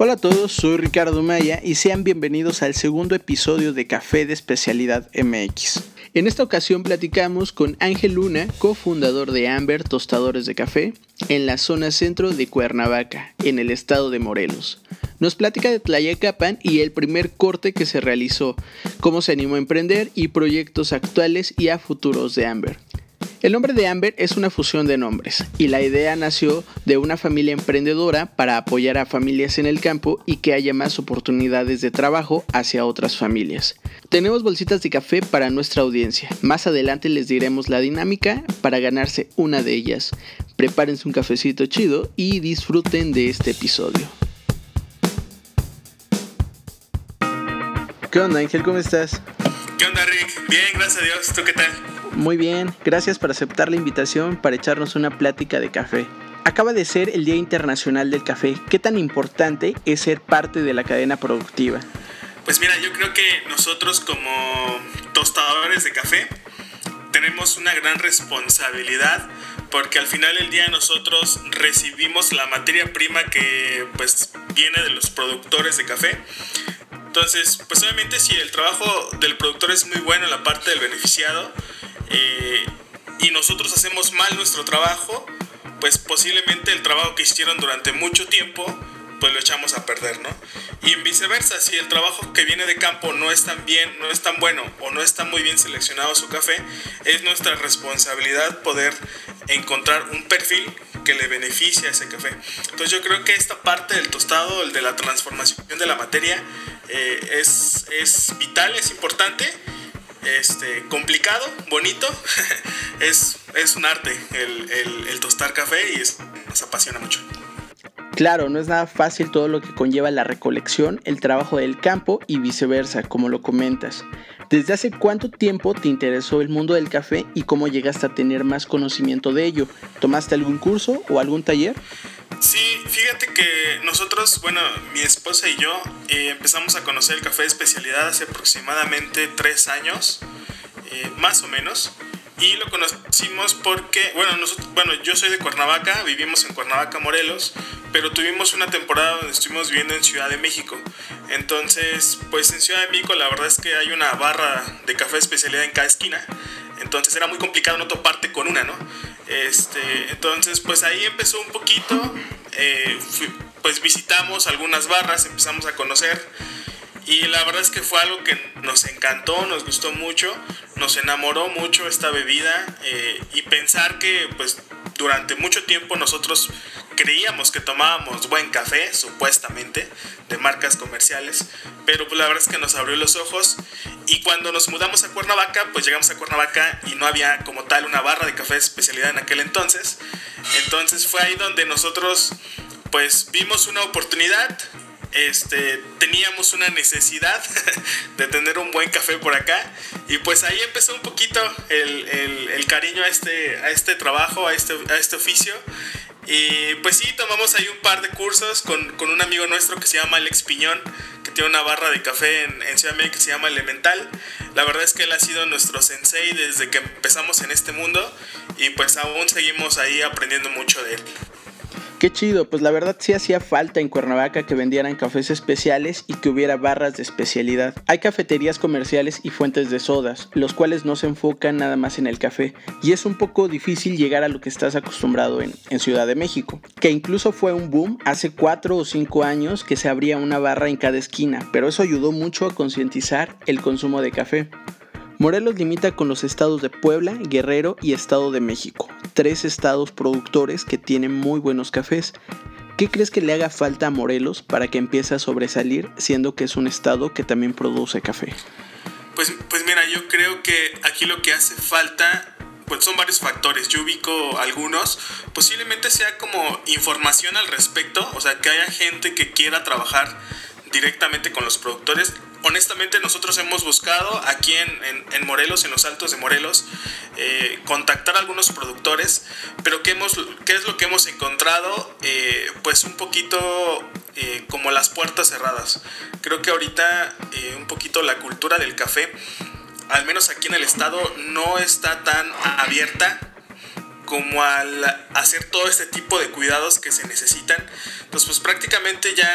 Hola a todos, soy Ricardo Maya y sean bienvenidos al segundo episodio de Café de Especialidad MX. En esta ocasión platicamos con Ángel Luna, cofundador de Amber Tostadores de Café, en la zona centro de Cuernavaca, en el estado de Morelos. Nos platica de Tlayacapan y el primer corte que se realizó, cómo se animó a emprender y proyectos actuales y a futuros de Amber. El nombre de Amber es una fusión de nombres y la idea nació de una familia emprendedora para apoyar a familias en el campo y que haya más oportunidades de trabajo hacia otras familias. Tenemos bolsitas de café para nuestra audiencia. Más adelante les diremos la dinámica para ganarse una de ellas. Prepárense un cafecito chido y disfruten de este episodio. ¿Qué onda Ángel? ¿Cómo estás? ¿Qué onda Rick? Bien, gracias a Dios. ¿Tú qué tal? Muy bien, gracias por aceptar la invitación para echarnos una plática de café. Acaba de ser el Día Internacional del Café. ¿Qué tan importante es ser parte de la cadena productiva? Pues mira, yo creo que nosotros como tostadores de café tenemos una gran responsabilidad porque al final del día nosotros recibimos la materia prima que pues viene de los productores de café. Entonces, pues obviamente si el trabajo del productor es muy bueno en la parte del beneficiado, eh, y nosotros hacemos mal nuestro trabajo, pues posiblemente el trabajo que hicieron durante mucho tiempo, pues lo echamos a perder, ¿no? Y viceversa, si el trabajo que viene de campo no es tan bien, no es tan bueno o no está muy bien seleccionado su café, es nuestra responsabilidad poder encontrar un perfil que le beneficie a ese café. Entonces yo creo que esta parte del tostado, el de la transformación de la materia, eh, es, es vital, es importante este, complicado, bonito. es, es un arte el, tostar café y nos apasiona mucho. Claro, no es nada fácil todo lo que conlleva la recolección, el trabajo del campo y viceversa, como lo comentas. ¿Desde hace cuánto tiempo te interesó el mundo del café y cómo llegaste a tener más conocimiento de ello? ¿Tomaste algún curso o algún taller? Sí, fíjate que nosotros, bueno, mi esposa y yo eh, empezamos a conocer el café de especialidad hace aproximadamente tres años, eh, más o menos. Y lo conocimos porque, bueno, nosotros, bueno, yo soy de Cuernavaca, vivimos en Cuernavaca, Morelos, pero tuvimos una temporada donde estuvimos viviendo en Ciudad de México. Entonces, pues en Ciudad de México la verdad es que hay una barra de café de especialidad en cada esquina. Entonces era muy complicado no toparte con una, ¿no? Este, entonces, pues ahí empezó un poquito. Eh, pues visitamos algunas barras, empezamos a conocer. Y la verdad es que fue algo que nos encantó, nos gustó mucho, nos enamoró mucho esta bebida eh, y pensar que pues durante mucho tiempo nosotros creíamos que tomábamos buen café, supuestamente, de marcas comerciales, pero pues la verdad es que nos abrió los ojos y cuando nos mudamos a Cuernavaca, pues llegamos a Cuernavaca y no había como tal una barra de café de especialidad en aquel entonces. Entonces fue ahí donde nosotros pues vimos una oportunidad, este, teníamos una necesidad de tener un buen café por acá y pues ahí empezó un poquito el, el, cariño a este, a este trabajo, a este, a este oficio y pues sí, tomamos ahí un par de cursos con, con, un amigo nuestro que se llama Alex Piñón, que tiene una barra de café en, en Ciudad de México que se llama Elemental. La verdad es que él ha sido nuestro sensei desde que empezamos en este mundo y pues aún seguimos ahí aprendiendo mucho de él. Qué chido, pues la verdad sí hacía falta en Cuernavaca que vendieran cafés especiales y que hubiera barras de especialidad. Hay cafeterías comerciales y fuentes de sodas, los cuales no se enfocan nada más en el café, y es un poco difícil llegar a lo que estás acostumbrado en, Ciudad de México, que incluso fue un boom hace 4 o 5 años que se abría una barra en cada esquina, pero eso ayudó mucho a concientizar el consumo de café. Morelos limita con los estados de Puebla, Guerrero y Estado de México, tres estados productores que tienen muy buenos cafés. ¿Qué crees que le haga falta a Morelos para que empiece a sobresalir, siendo que es un estado que también produce café? Pues, pues mira, yo creo que aquí lo que hace falta pues son varios factores. Yo ubico algunos. Posiblemente sea como información al respecto, o sea, que haya gente que quiera trabajar directamente con los productores honestamente nosotros hemos buscado aquí en, Morelos, en los Altos de Morelos, eh, contactar a algunos productores, pero ¿qué, hemos, qué es lo que hemos encontrado? Eh, pues un poquito eh, como las puertas cerradas. Creo que ahorita un poquito la cultura del café, al menos aquí en el estado, no está tan abierta como al hacer todo este tipo de cuidados que se necesitan. Entonces, pues prácticamente ya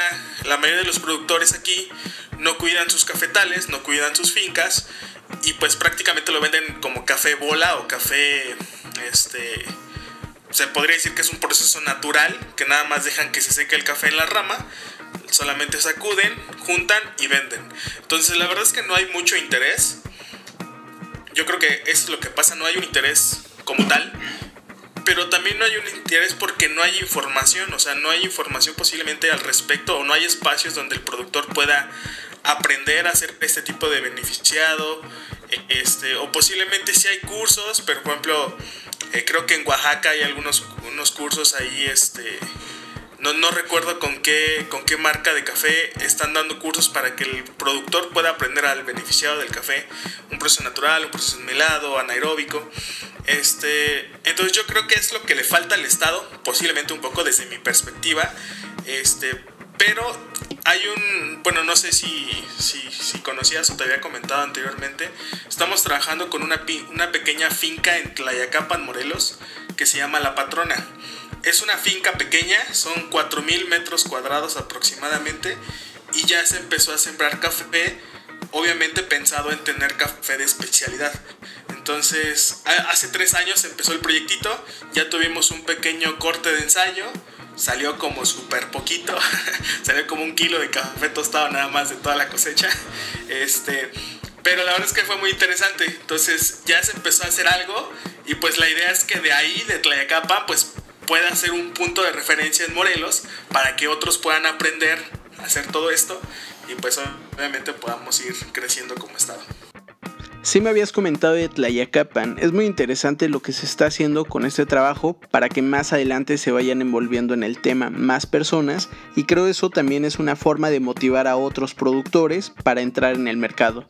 la mayoría de los productores aquí no cuidan sus cafetales, no cuidan sus fincas y pues prácticamente lo venden como café bola o café, este, se podría decir que es un proceso natural, que nada más dejan que se seque el café en la rama, solamente sacuden, juntan y venden. Entonces la verdad es que no hay mucho interés. Yo creo que es lo que pasa, no hay un interés como tal pero también no hay un interés porque no hay información, o sea, no hay información posiblemente al respecto o no hay espacios donde el productor pueda aprender a hacer este tipo de beneficiado, este, o posiblemente sí hay cursos, pero por ejemplo, eh, creo que en Oaxaca hay algunos unos cursos ahí, este, no, no, recuerdo con qué, con qué marca de café están dando cursos para que el productor pueda aprender al beneficiado del café, un proceso natural, un proceso melado, anaeróbico. Este, entonces yo creo que es lo que le falta al Estado, posiblemente un poco desde mi perspectiva, este, pero hay un, bueno, no sé si, si, si, conocías o te había comentado anteriormente, estamos trabajando con una, una pequeña finca en Tlayacapan, Morelos, que se llama La Patrona. Es una finca pequeña, son 4.000 metros cuadrados aproximadamente, y ya se empezó a sembrar café, obviamente pensado en tener café de especialidad. Entonces, hace tres años empezó el proyectito, ya tuvimos un pequeño corte de ensayo, salió como súper poquito, salió como un kilo de café tostado nada más de toda la cosecha. Este, pero la verdad es que fue muy interesante. Entonces ya se empezó a hacer algo y pues la idea es que de ahí, de Tlayacapan, pues pueda ser un punto de referencia en Morelos para que otros puedan aprender a hacer todo esto y pues obviamente podamos ir creciendo como estado. Sí me habías comentado de Tlayacapan, es muy interesante lo que se está haciendo con este trabajo para que más adelante se vayan envolviendo en el tema más personas y creo eso también es una forma de motivar a otros productores para entrar en el mercado.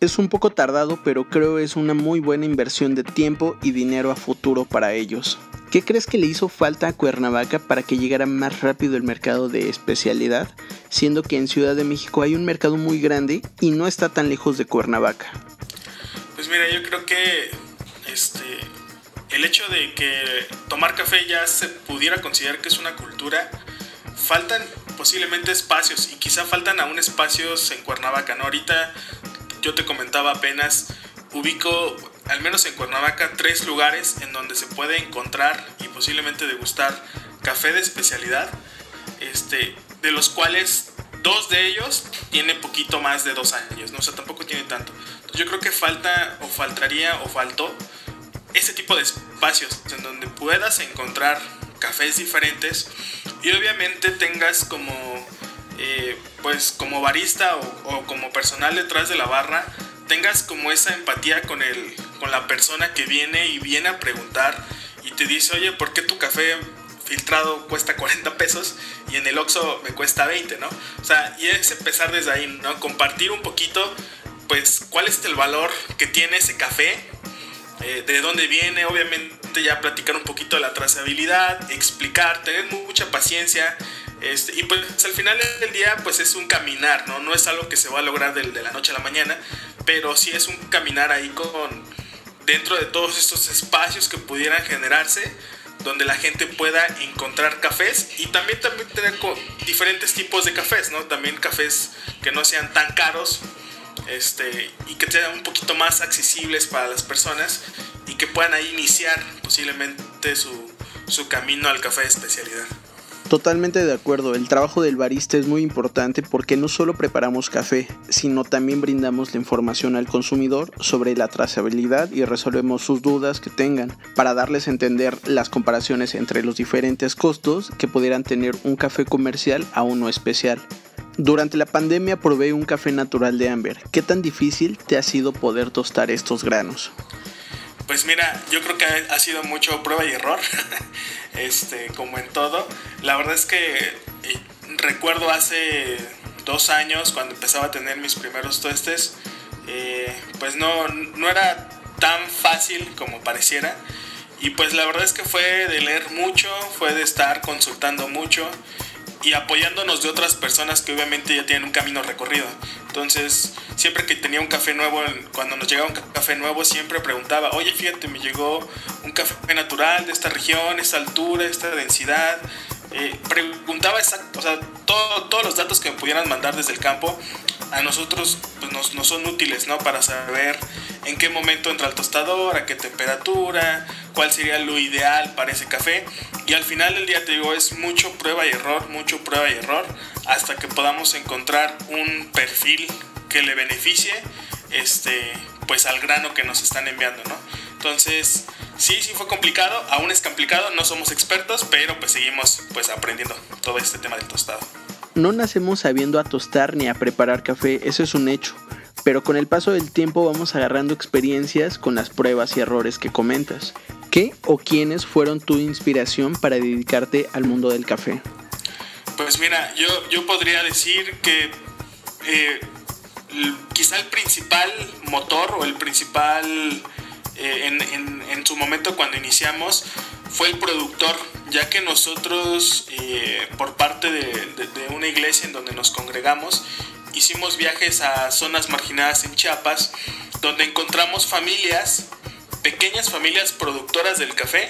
Es un poco tardado pero creo es una muy buena inversión de tiempo y dinero a futuro para ellos. ¿Qué crees que le hizo falta a Cuernavaca para que llegara más rápido el mercado de especialidad, siendo que en Ciudad de México hay un mercado muy grande y no está tan lejos de Cuernavaca? Pues mira, yo creo que este, el hecho de que tomar café ya se pudiera considerar que es una cultura, faltan posiblemente espacios y quizá faltan aún espacios en Cuernavaca. ¿no? Ahorita yo te comentaba apenas, ubico al menos en Cuernavaca tres lugares en donde se puede encontrar y posiblemente degustar café de especialidad, este, de los cuales dos de ellos tienen poquito más de dos años, ¿no? o sea, tampoco tiene tanto yo creo que falta o faltaría o faltó ese tipo de espacios en donde puedas encontrar cafés diferentes y obviamente tengas como eh, pues como barista o, como personal detrás de la barra tengas como esa empatía con el con la persona que viene y viene a preguntar y te dice oye ¿por qué tu café filtrado cuesta 40 pesos y en el Oxxo me cuesta 20, ¿no? O sea, y es empezar desde ahí, ¿no? Compartir un poquito pues cuál es el valor que tiene ese café, eh, de dónde viene, obviamente ya platicar un poquito de la trazabilidad, explicar, tener mucha paciencia. Este, y pues al final del día pues es un caminar, ¿no? No es algo que se va a lograr de, la noche a la mañana, pero sí es un caminar ahí con dentro de todos estos espacios que pudieran generarse donde la gente pueda encontrar cafés y también, también tener diferentes tipos de cafés, ¿no? También cafés que no sean tan caros este, y que sean un poquito más accesibles para las personas y que puedan ahí iniciar posiblemente su, su camino al café de especialidad. Totalmente de acuerdo, el trabajo del barista es muy importante porque no solo preparamos café, sino también brindamos la información al consumidor sobre la trazabilidad y resolvemos sus dudas que tengan para darles a entender las comparaciones entre los diferentes costos que pudieran tener un café comercial a uno especial. Durante la pandemia probé un café natural de Amber. ¿Qué tan difícil te ha sido poder tostar estos granos? Pues mira, yo creo que ha sido mucho prueba y error, este, como en todo. La verdad es que eh, recuerdo hace dos años cuando empezaba a tener mis primeros tostes, eh, pues no, no era tan fácil como pareciera. Y pues la verdad es que fue de leer mucho, fue de estar consultando mucho y apoyándonos de otras personas que obviamente ya tienen un camino recorrido. Entonces, siempre que tenía un café nuevo, cuando nos llegaba un café nuevo, siempre preguntaba, oye, fíjate, me llegó un café natural de esta región, esta altura, esta densidad. Eh, preguntaba exacto, o sea, todos los datos que me pudieran mandar desde el campo a nosotros pues, nos, nos, son útiles, ¿no? Para saber en qué momento entra el tostador, a qué temperatura, cuál sería lo ideal para ese café. Y al final del día te digo, es mucho prueba y error, mucho prueba y error, hasta que podamos encontrar un perfil que le beneficie este, pues al grano que nos están enviando, ¿no? Entonces, sí, sí fue complicado, aún es complicado, no somos expertos, pero pues seguimos pues aprendiendo todo este tema del tostado. No nacemos sabiendo a tostar ni a preparar café, eso es un hecho, pero con el paso del tiempo vamos agarrando experiencias con las pruebas y errores que comentas. ¿Qué o quiénes fueron tu inspiración para dedicarte al mundo del café? Pues mira, yo, yo podría decir que eh, quizá el principal motor o el principal eh, en, en, su momento cuando iniciamos fue el productor, ya que nosotros eh, por parte de, de, una iglesia en donde nos congregamos hicimos viajes a zonas marginadas en Chiapas, donde encontramos familias, pequeñas familias productoras del café,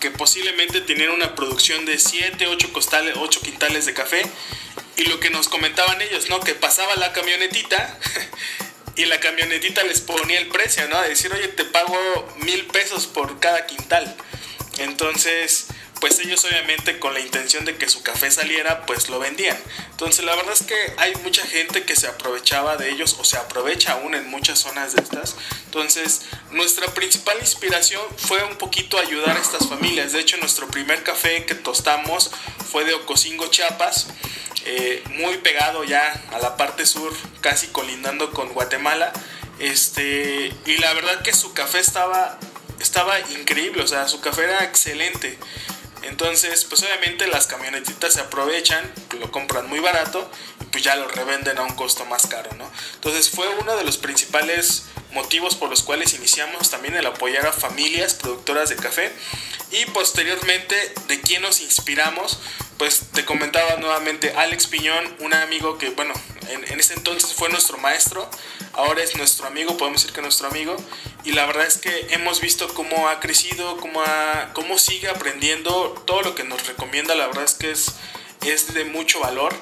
que posiblemente tenían una producción de 7, 8, costales, 8 quintales de café. Y lo que nos comentaban ellos, ¿no? Que pasaba la camionetita y la camionetita les ponía el precio, ¿no? De decir, oye, te pago mil pesos por cada quintal. Entonces, pues ellos obviamente con la intención de que su café saliera, pues lo vendían. Entonces la verdad es que hay mucha gente que se aprovechaba de ellos o se aprovecha aún en muchas zonas de estas. Entonces nuestra principal inspiración fue un poquito ayudar a estas familias. De hecho nuestro primer café que tostamos fue de Ocosingo, Chiapas. Eh, muy pegado ya a la parte sur, casi colindando con Guatemala. Este, y la verdad que su café estaba, estaba increíble, o sea, su café era excelente. Entonces, pues obviamente las camionetitas se aprovechan, lo compran muy barato y pues ya lo revenden a un costo más caro, ¿no? Entonces fue uno de los principales motivos por los cuales iniciamos también el apoyar a familias productoras de café. Y posteriormente de quién nos inspiramos, pues te comentaba nuevamente Alex Piñón, un amigo que, bueno, en, en ese entonces fue nuestro maestro, ahora es nuestro amigo, podemos decir que nuestro amigo, y la verdad es que hemos visto cómo ha crecido, cómo, cómo sigue aprendiendo, todo lo que nos recomienda, la verdad es que es, es de mucho valor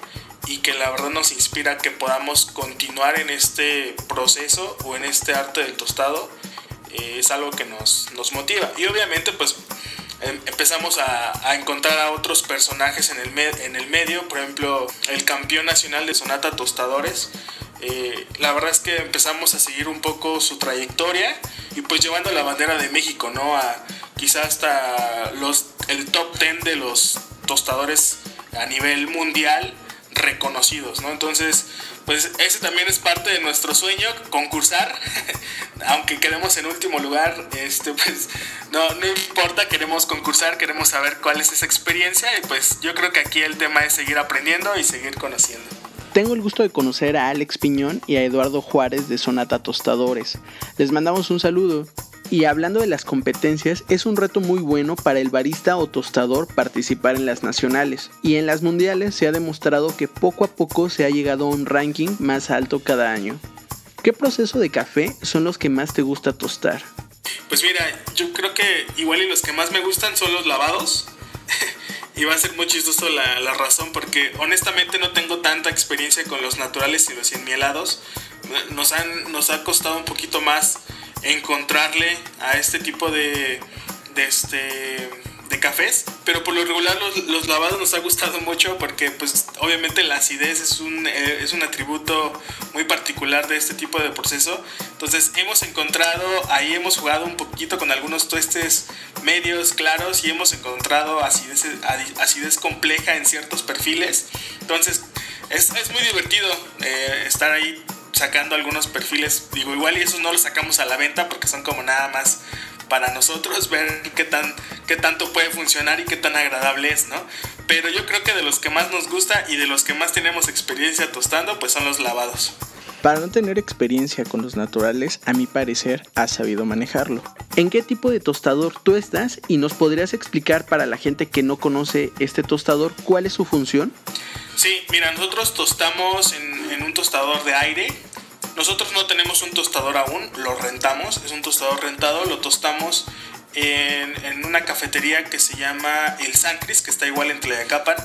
y que la verdad nos inspira que podamos continuar en este proceso o en este arte del tostado. Eh, es algo que nos, nos motiva. Y obviamente pues em, empezamos a, a, encontrar a otros personajes en el, en el medio, por ejemplo el campeón nacional de Sonata Tostadores, eh, la verdad es que empezamos a seguir un poco su trayectoria y pues llevando la bandera de México, ¿no? A quizás hasta los, el top 10 de los tostadores a nivel mundial reconocidos, ¿no? Entonces, pues ese también es parte de nuestro sueño, concursar, aunque quedemos en último lugar, este, pues no, no importa, queremos concursar, queremos saber cuál es esa experiencia y pues yo creo que aquí el tema es seguir aprendiendo y seguir conociendo. Tengo el gusto de conocer a Alex Piñón y a Eduardo Juárez de Sonata Tostadores. Les mandamos un saludo. Y hablando de las competencias, es un reto muy bueno para el barista o tostador participar en las nacionales. Y en las mundiales se ha demostrado que poco a poco se ha llegado a un ranking más alto cada año. ¿Qué proceso de café son los que más te gusta tostar? Pues mira, yo creo que igual y los que más me gustan son los lavados. Y va a ser muy chistoso la, la, razón porque honestamente no tengo tanta experiencia con los naturales y los enmielados. Nos, han, nos ha costado un poquito más encontrarle a este tipo de, este de cafés, pero por lo regular los, los, lavados nos ha gustado mucho porque pues obviamente la acidez es un, eh, es un atributo muy particular de este tipo de proceso. Entonces hemos encontrado, ahí hemos jugado un poquito con algunos tuestes medios claros y hemos encontrado acidez, acidez compleja en ciertos perfiles. Entonces es, es muy divertido eh, estar ahí sacando algunos perfiles. Digo, igual y esos no los sacamos a la venta porque son como nada más para nosotros ver qué, tan, qué tanto puede funcionar y qué tan agradable es, ¿no? Pero yo creo que de los que más nos gusta y de los que más tenemos experiencia tostando, pues son los lavados. Para no tener experiencia con los naturales, a mi parecer, has sabido manejarlo. ¿En qué tipo de tostador tú estás y nos podrías explicar para la gente que no conoce este tostador cuál es su función? Sí, mira, nosotros tostamos en, un tostador de aire. Nosotros no tenemos un tostador aún, lo rentamos, es un tostador rentado, lo tostamos en, una cafetería que se llama El Sancris, que está igual en Tlayacapan.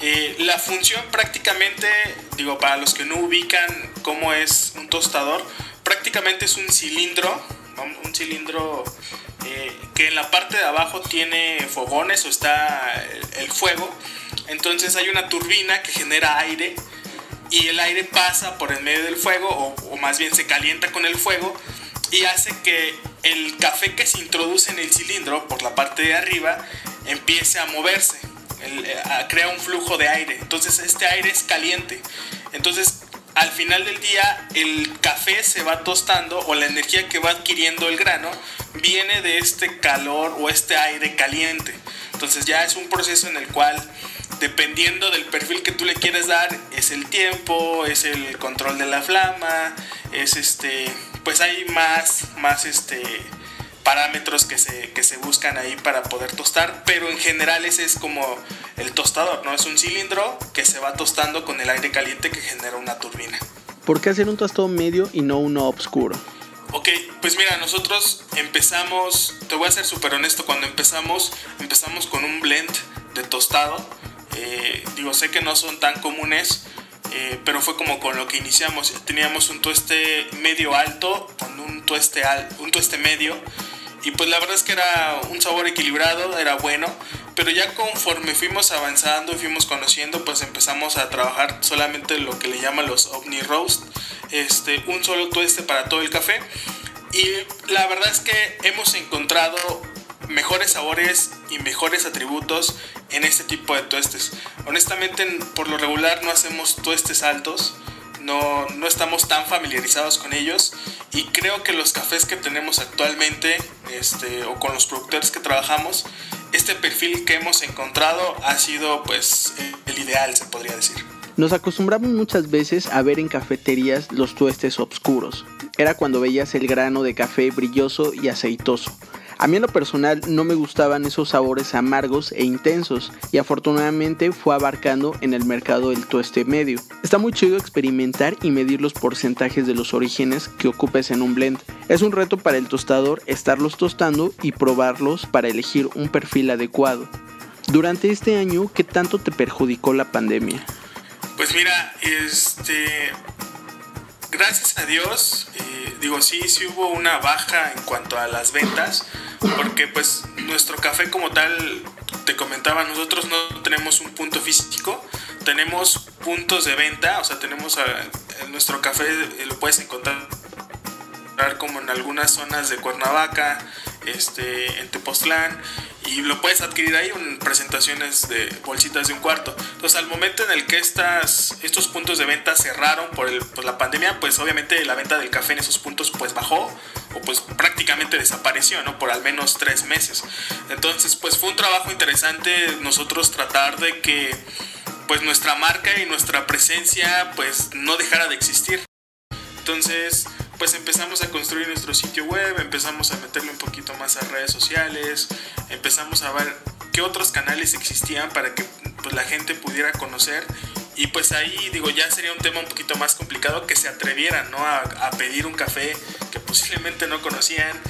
Eh, la función prácticamente, digo, para los que no ubican cómo es un tostador, prácticamente es un cilindro, un cilindro eh, que en la parte de abajo tiene fogones o está el, fuego. Entonces hay una turbina que genera aire y el aire pasa por el medio del fuego o, más bien se calienta con el fuego y hace que el café que se introduce en el cilindro por la parte de arriba empiece a moverse, eh, crea un flujo de aire. Entonces este aire es caliente. Entonces al final del día el café se va tostando o la energía que va adquiriendo el grano viene de este calor o este aire caliente. Entonces ya es un proceso en el cual dependiendo del perfil que tú le quieres dar es el tiempo, es el control de la flama, es este pues hay más, más este, parámetros que se, que se buscan ahí para poder tostar, pero en general ese es como el tostador, ¿no? Es un cilindro que se va tostando con el aire caliente que genera una turbina. ¿Por qué hacer un tostado medio y no uno oscuro? Ok, pues mira, nosotros empezamos, te voy a ser súper honesto, cuando empezamos, empezamos con un blend de tostado. Eh, digo, sé que no son tan comunes, eh, pero fue como con lo que iniciamos. Teníamos un tueste medio alto con un tueste, un tueste medio y pues la verdad es que era un sabor equilibrado, era bueno, pero ya conforme fuimos avanzando y fuimos conociendo, pues empezamos a trabajar solamente lo que le llaman los ovni roast, este, un solo tueste para todo el café. Y la verdad es que hemos encontrado mejores sabores y mejores atributos en este tipo de tuestes. Honestamente, por lo regular no hacemos tuestes altos, no, no estamos tan familiarizados con ellos y creo que los cafés que tenemos actualmente este, o con los productores que trabajamos, este perfil que hemos encontrado ha sido pues el ideal, se podría decir. Nos acostumbramos muchas veces a ver en cafeterías los tuestes oscuros. Era cuando veías el grano de café brilloso y aceitoso. A mí en lo personal no me gustaban esos sabores amargos e intensos y afortunadamente fue abarcando en el mercado el tueste medio. Está muy chido experimentar y medir los porcentajes de los orígenes que ocupes en un blend. Es un reto para el tostador estarlos tostando y probarlos para elegir un perfil adecuado. Durante este año, ¿qué tanto te perjudicó la pandemia? Pues mira, este gracias a Dios, eh, digo, sí, sí hubo una baja en cuanto a las ventas, porque pues nuestro café como tal, te comentaba, nosotros no tenemos un punto físico, tenemos puntos de venta, o sea, tenemos nuestro café, eh, lo puedes encontrar como en algunas zonas de Cuernavaca, este, en Tepoztlán, y lo puedes adquirir ahí en presentaciones de bolsitas de un cuarto. Entonces, al momento en el que estas, estos puntos de venta cerraron por, el, por la pandemia, pues obviamente la venta del café en esos puntos pues bajó o pues prácticamente desapareció, ¿no? Por al menos tres meses. Entonces, pues fue un trabajo interesante nosotros tratar de que pues nuestra marca y nuestra presencia pues no dejara de existir. Entonces, pues empezamos a construir nuestro sitio web, empezamos a meterle un poquito más a redes sociales, empezamos a ver qué otros canales existían para que pues, la gente pudiera conocer. Y pues ahí digo ya sería un tema un poquito más complicado que se atrevieran ¿no? a, pedir un café que posiblemente no conocían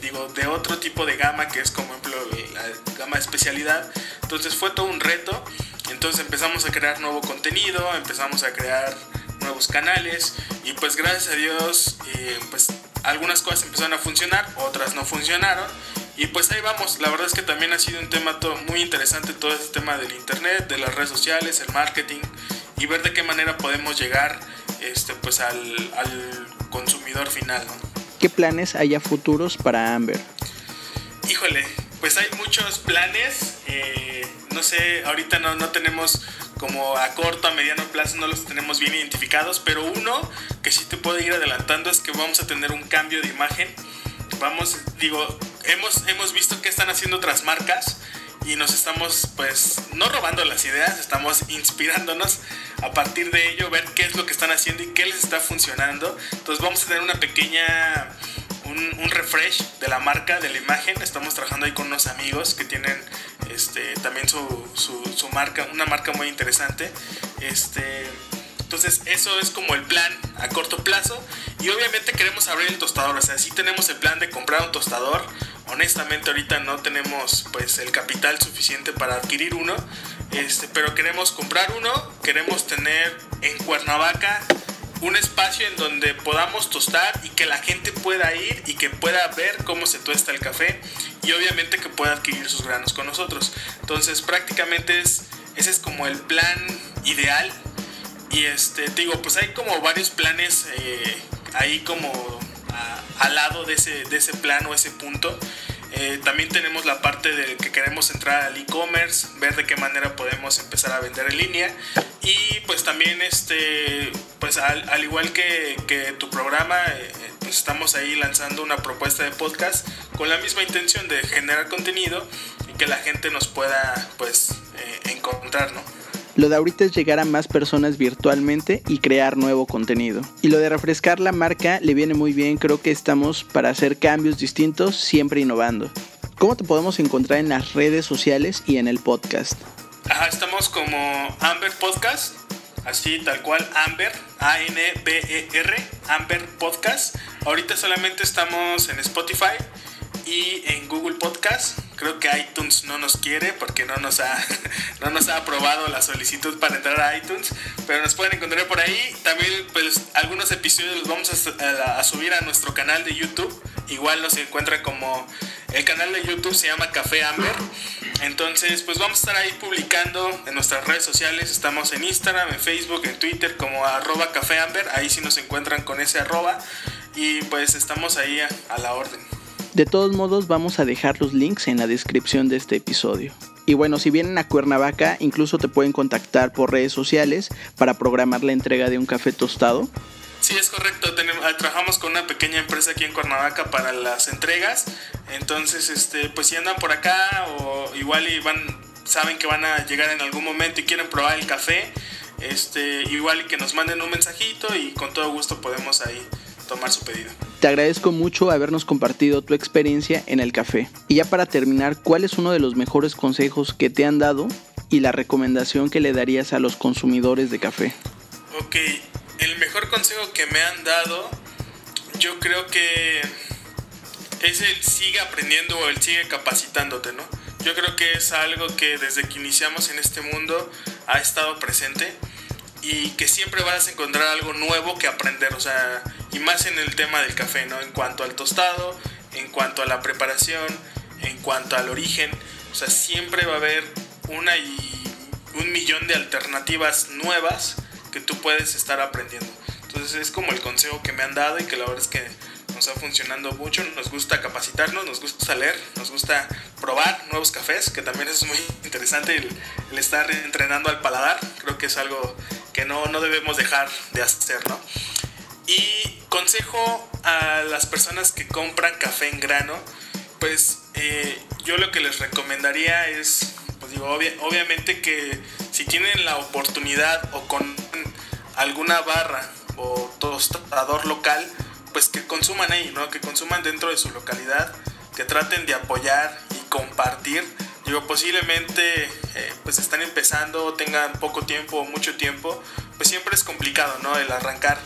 digo de otro tipo de gama que es como ejemplo la gama de especialidad. Entonces fue todo un reto. Entonces empezamos a crear nuevo contenido empezamos a crear nuevos canales y pues gracias a Dios eh, pues algunas cosas empezaron a funcionar, otras no funcionaron y pues ahí vamos, la verdad es que también ha sido un tema todo, muy interesante todo este tema del internet, de las redes sociales, el marketing y ver de qué manera podemos llegar este, pues al, al consumidor final. ¿Qué planes hay a futuros para Amber? Híjole, pues hay muchos planes, eh, no sé, ahorita no, no tenemos como a corto, a mediano plazo no los tenemos bien identificados, pero uno que sí te puedo ir adelantando es que vamos a tener un cambio de imagen. Vamos, digo, hemos, hemos visto que están haciendo otras marcas y nos estamos, pues, no robando las ideas, estamos inspirándonos a partir de ello ver qué es lo que están haciendo y qué les está funcionando. Entonces vamos a tener una pequeña un, refresh de la marca, de la imagen. Estamos trabajando ahí con unos amigos que tienen este, también su, su, marca, una marca muy interesante. Este, entonces eso es como el plan a corto plazo. Y obviamente queremos abrir el tostador. O sea, sí tenemos el plan de comprar un tostador. Honestamente ahorita no tenemos pues el capital suficiente para adquirir uno. Este, pero queremos comprar uno. Queremos tener en Cuernavaca un espacio en donde podamos tostar y que la gente pueda ir y que pueda ver cómo se tuesta el café y obviamente que pueda adquirir sus granos con nosotros. Entonces prácticamente es, ese es como el plan ideal y este, digo, pues hay como varios planes eh, ahí como al lado de ese, de ese plan o ese punto. Eh, también tenemos la parte de que queremos entrar al e-commerce, ver de qué manera podemos empezar a vender en línea. Y pues también, este, pues al, igual que, que, tu programa, eh, pues estamos ahí lanzando una propuesta de podcast con la misma intención de generar contenido y que la gente nos pueda pues eh, encontrar, ¿no? Lo de ahorita es llegar a más personas virtualmente y crear nuevo contenido. Y lo de refrescar la marca le viene muy bien, creo que estamos para hacer cambios distintos, siempre innovando. ¿Cómo te podemos encontrar en las redes sociales y en el podcast? Ajá, estamos como Amber Podcast, así tal cual Amber, A-N-B-E-R, Amber Podcast. Ahorita solamente estamos en Spotify y en Google Podcast. Creo que iTunes no nos quiere porque no nos ha, no nos ha aprobado la solicitud para entrar a iTunes, pero nos pueden encontrar por ahí. También pues algunos episodios los vamos a, subir a nuestro canal de YouTube. Igual nos encuentran como el canal de YouTube se llama Café Amber. Entonces, pues vamos a estar ahí publicando en nuestras redes sociales. Estamos en Instagram, en Facebook, en Twitter como arroba Café Amber. Ahí sí nos encuentran con ese arroba. Y pues estamos ahí a la orden. De todos modos vamos a dejar los links en la descripción de este episodio. Y bueno, si vienen a Cuernavaca, incluso te pueden contactar por redes sociales para programar la entrega de un café tostado. Sí, es correcto. Ah, trabajamos con una pequeña empresa aquí en Cuernavaca para las entregas. Entonces, este, pues si andan por acá o igual y van, saben que van a llegar en algún momento y quieren probar el café, este, igual que nos manden un mensajito y con todo gusto podemos ahí tomar su pedido. Te agradezco mucho habernos compartido tu experiencia en el café. Y ya para terminar, ¿cuál es uno de los mejores consejos que te han dado y la recomendación que le darías a los consumidores de café? Ok, el mejor consejo que me han dado, yo creo que es el sigue aprendiendo o el sigue capacitándote, ¿no? Yo creo que es algo que desde que iniciamos en este mundo ha estado presente y que siempre vas a encontrar algo nuevo que aprender, o sea, y más en el tema del café, ¿no? En cuanto al tostado, en cuanto a la preparación, en cuanto al origen, o sea, siempre va a haber una y un millón de alternativas nuevas que tú puedes estar aprendiendo. Entonces es como el consejo que me han dado y que la verdad es que nos ha funcionando mucho. Nos gusta capacitarnos, nos gusta leer, nos gusta probar nuevos cafés, que también es muy interesante el, el estar entrenando al paladar. Creo que es algo que no, no debemos dejar de hacer, ¿no? Y consejo a las personas que compran café en grano, pues eh, yo lo que les recomendaría es, pues digo, obviamente que si tienen la oportunidad o con alguna barra o tostador local, pues que consuman ahí, ¿no? Que consuman dentro de su localidad, que traten de apoyar y compartir. Digo, posiblemente eh, pues están empezando, tengan poco tiempo o mucho tiempo, pues siempre es complicado, ¿no? El arrancar.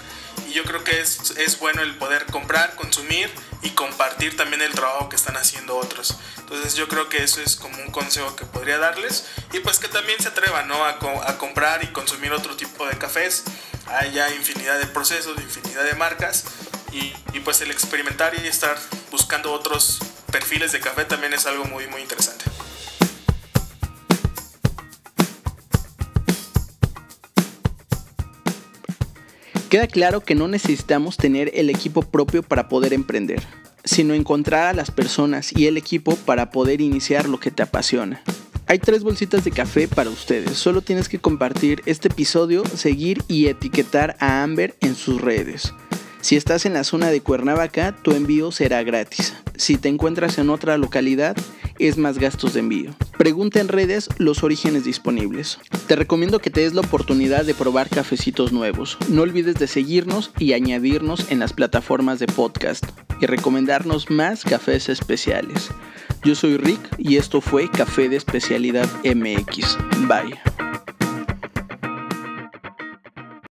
Y yo creo que es, es bueno el poder comprar, consumir y compartir también el trabajo que están haciendo otros. Entonces yo creo que eso es como un consejo que podría darles. Y pues que también se atrevan, ¿no? A, a comprar y consumir otro tipo de cafés. Hay ya infinidad de procesos, infinidad de marcas. Y, y pues el experimentar y estar buscando otros perfiles de café también es algo muy, muy interesante. Queda claro que no necesitamos tener el equipo propio para poder emprender, sino encontrar a las personas y el equipo para poder iniciar lo que te apasiona. Hay tres bolsitas de café para ustedes, solo tienes que compartir este episodio, seguir y etiquetar a Amber en sus redes. Si estás en la zona de Cuernavaca, tu envío será gratis. Si te encuentras en otra localidad, es más gastos de envío. Pregunta en redes los orígenes disponibles. Te recomiendo que te des la oportunidad de probar cafecitos nuevos. No olvides de seguirnos y añadirnos en las plataformas de podcast y recomendarnos más cafés especiales. Yo soy Rick y esto fue Café de Especialidad MX. Bye.